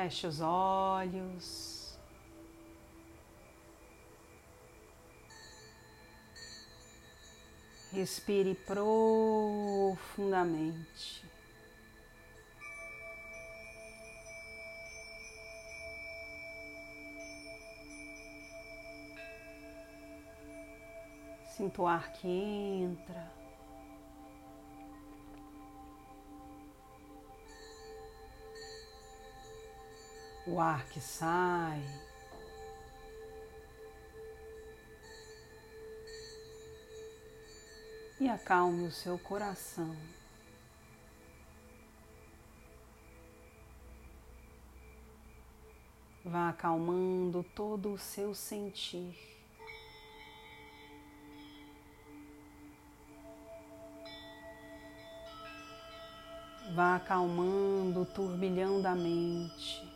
Feche os olhos. Respire profundamente. Sinta o ar que entra. O ar que sai. E acalme o seu coração. Vá acalmando todo o seu sentir. Vá acalmando o turbilhão da mente.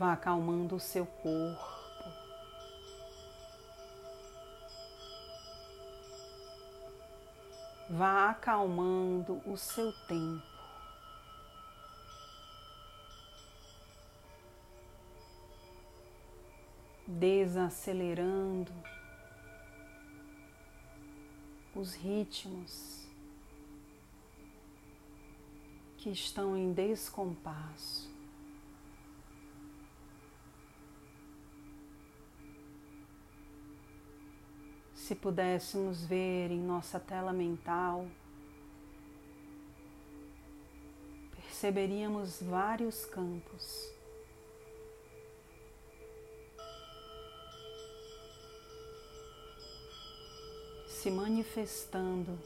Vá acalmando o seu corpo. Vá acalmando o seu tempo. Desacelerando os ritmos que estão em descompasso. Se pudéssemos ver em nossa tela mental, perceberíamos vários campos se manifestando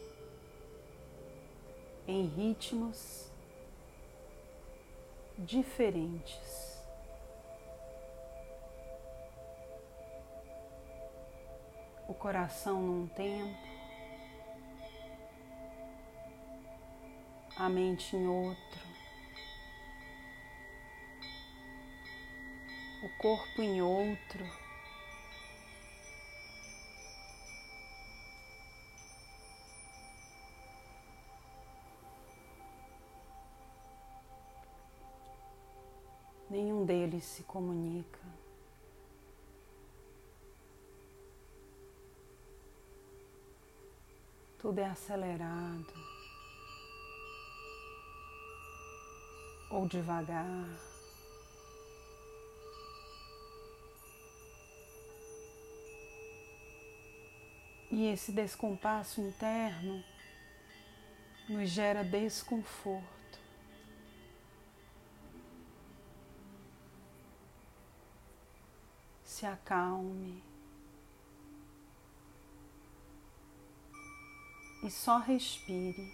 em ritmos diferentes. O coração num tempo, a mente em outro, o corpo em outro. nenhum deles se comunica. Tudo é acelerado ou devagar. E esse descompasso interno nos gera desconforto. se acalme e só respire.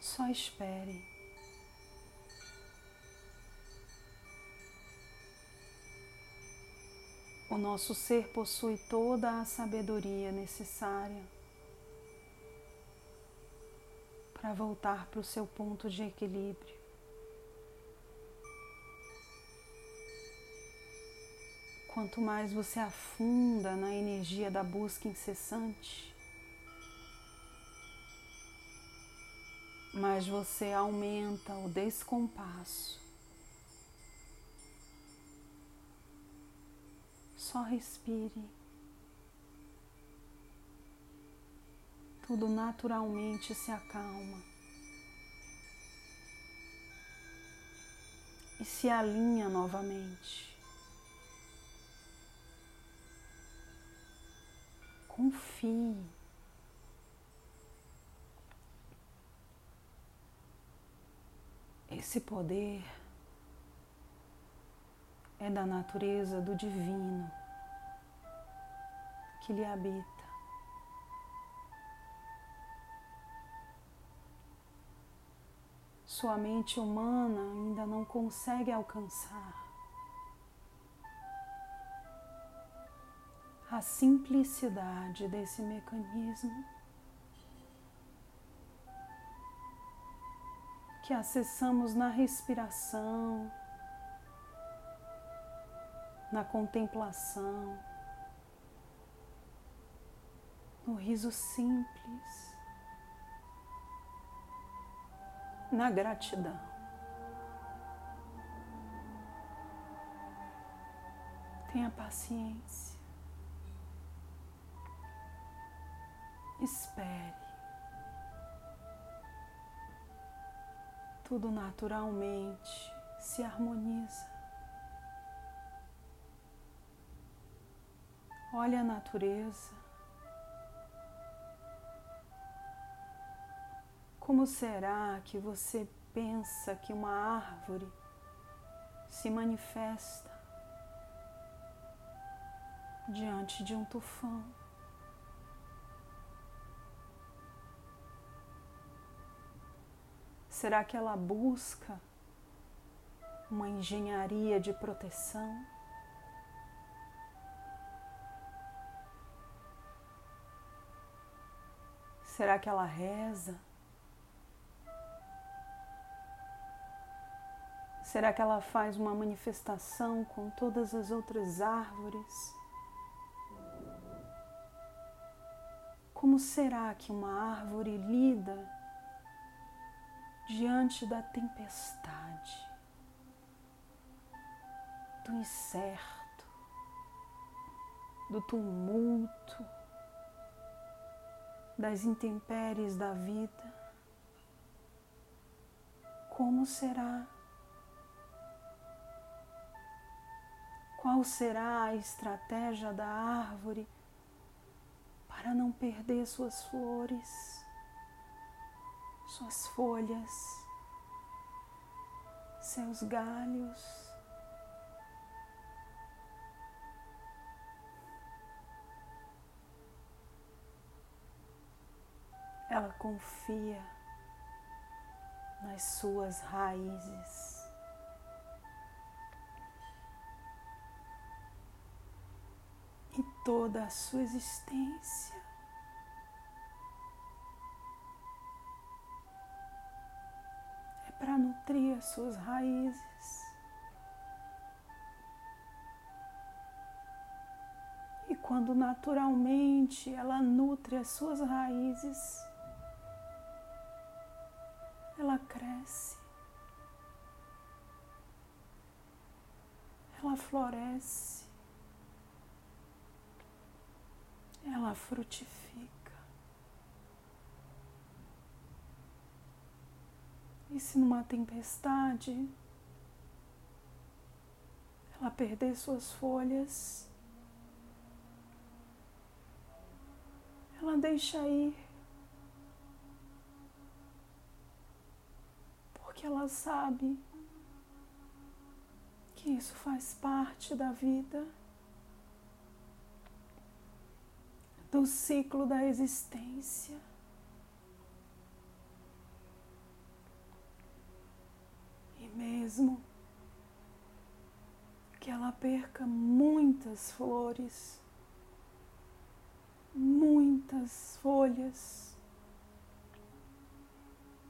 Só espere. O nosso ser possui toda a sabedoria necessária para voltar para o seu ponto de equilíbrio. Quanto mais você afunda na energia da busca incessante, mais você aumenta o descompasso. Só respire. Tudo naturalmente se acalma e se alinha novamente. Confie. Esse poder é da natureza do divino que lhe habita. Sua mente humana ainda não consegue alcançar. A simplicidade desse mecanismo que acessamos na respiração, na contemplação, no riso simples, na gratidão. Tenha paciência. Espere. Tudo naturalmente se harmoniza. Olhe a natureza. Como será que você pensa que uma árvore se manifesta diante de um tufão? Será que ela busca uma engenharia de proteção? Será que ela reza? Será que ela faz uma manifestação com todas as outras árvores? Como será que uma árvore lida diante da tempestade, do incerto, do tumulto? das intempéries da vida, como será? Qual será a estratégia da árvore para não perder suas flores, suas folhas, seus galhos? ela confia nas suas raízes. E toda a sua existência para nutrir as suas raízes. E quando naturalmente ela nutre as suas raízes, ela cresce, ela floresce, ela frutifica. E se numa tempestade ela perder suas folhas, ela deixa ir que ela sabe que isso faz parte da vida, do ciclo da existência. Mesmo que ela perca muitas flores, muitas folhas,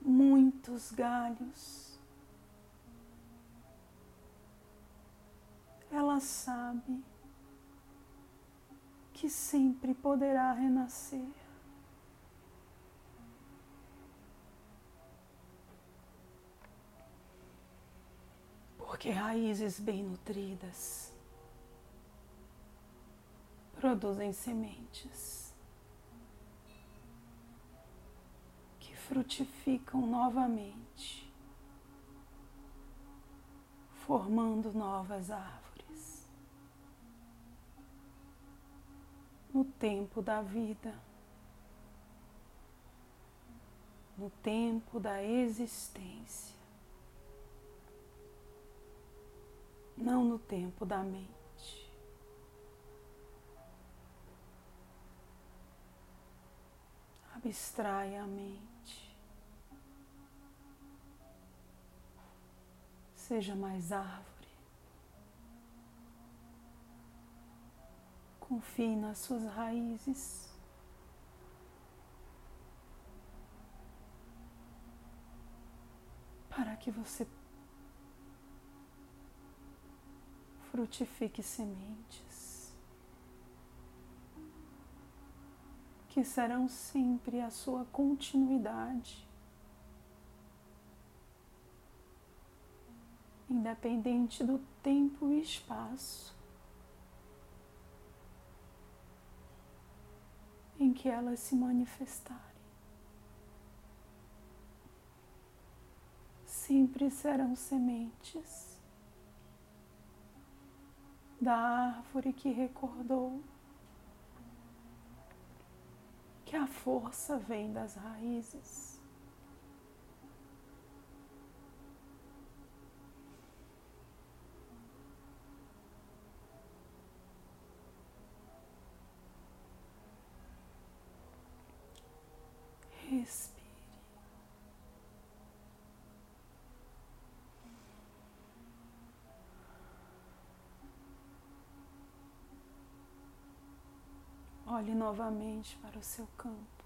muitos galhos. Ela sabe que sempre poderá renascer. Porque raízes bem nutridas produzem sementes. frutificam novamente, formando novas árvores. No tempo da vida, no tempo da existência, não no tempo da mente. abstrai a mente. Seja mais árvore. Confie nas suas raízes. Para que você frutifique sementes que serão sempre a sua continuidade, independente do tempo e espaço em que elas se manifestarem. Sempre serão sementes da árvore que recordou que a força vem das raízes. Respire. Olhe novamente para o seu campo.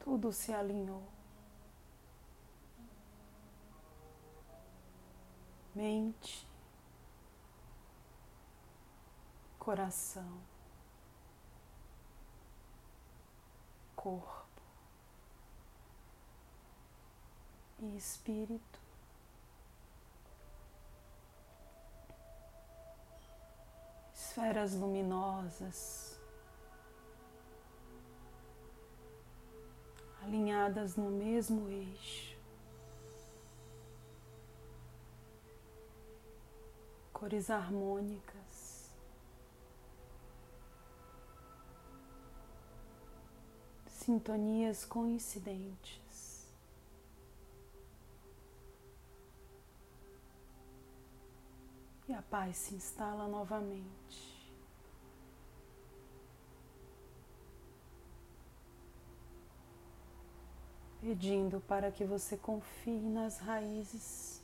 Tudo se alinhou. Mente, coração. corpo e espírito. Esferas luminosas alinhadas no mesmo eixo. Cores harmônicas. sintonias coincidentes. E a paz se instala novamente. Pedindo para que você confie nas raízes.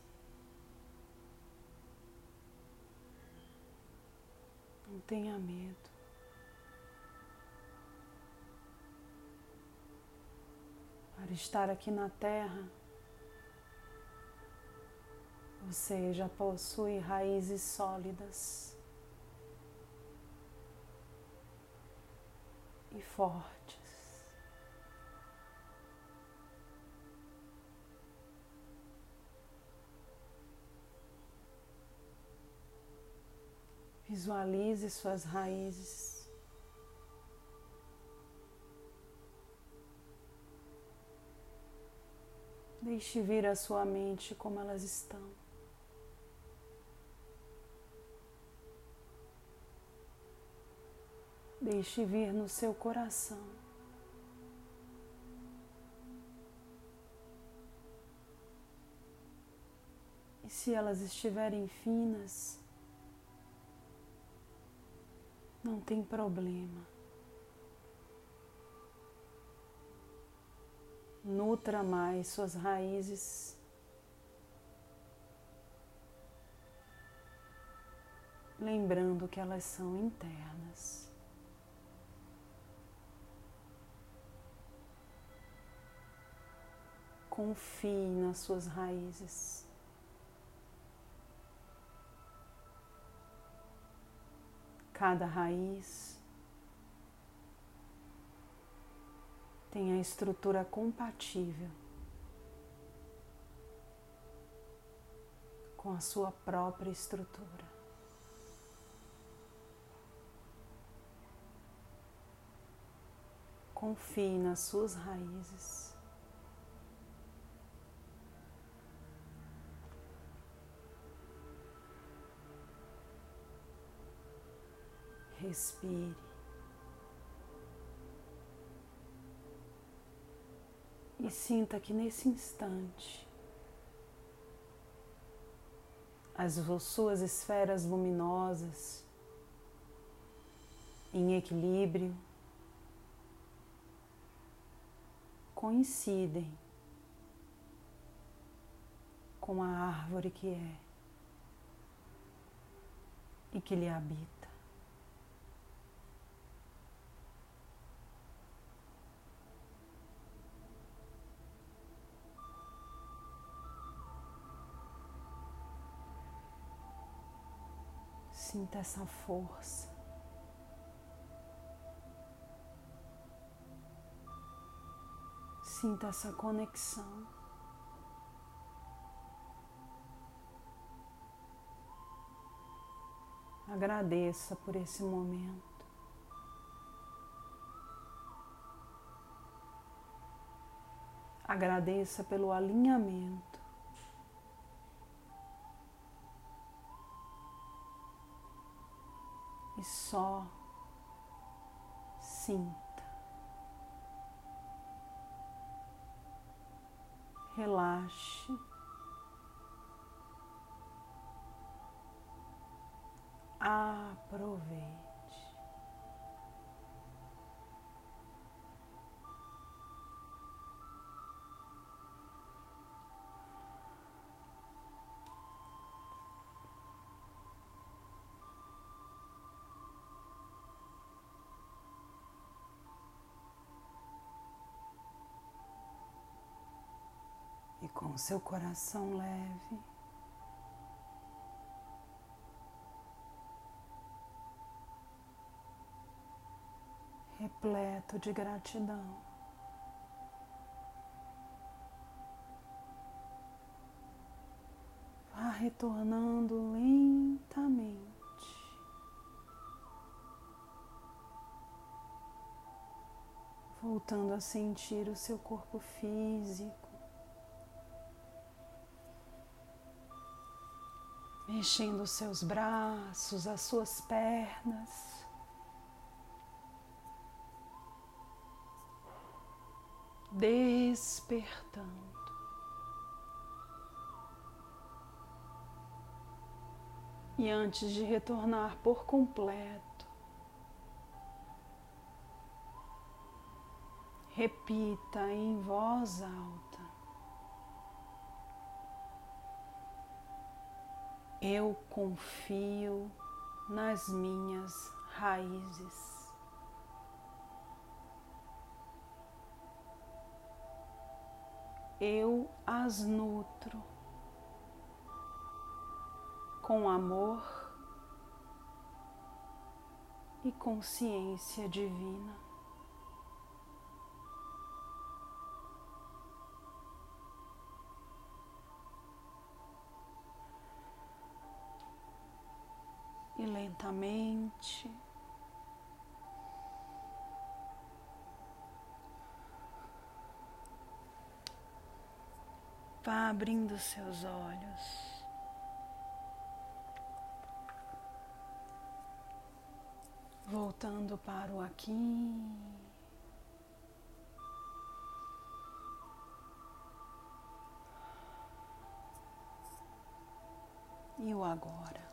Não tenha medo. para estar aqui na Terra, você já possui raízes sólidas e fortes. Visualize suas raízes Deixe vir a sua mente como elas estão. Deixe vir no seu coração. E se elas estiverem finas, não tem problema. nutra mais suas raízes. Lembrando que elas são internas. Confie nas suas raízes. Cada raiz tem a estrutura compatível com a sua própria estrutura. Confie nas suas raízes. Respire. e sinta que nesse instante as suas esferas luminosas em equilíbrio coincidem com a árvore que é e que lhe habita. Sinta essa força. Sinta essa conexão. Agradeça por esse momento. Agradeça pelo alinhamento. Só sinta. Relaxe. Aproveite. Com seu coração leve, repleto de gratidão. Vá retornando lentamente. Voltando a sentir o seu corpo físico. Mexendo os seus braços, as suas pernas. Despertando. E antes de retornar por completo, repita em voz alta. Eu confio nas minhas raízes. Eu as nutro com amor e consciência divina. E lentamente vá abrindo seus olhos. Voltando para o aqui. E o agora.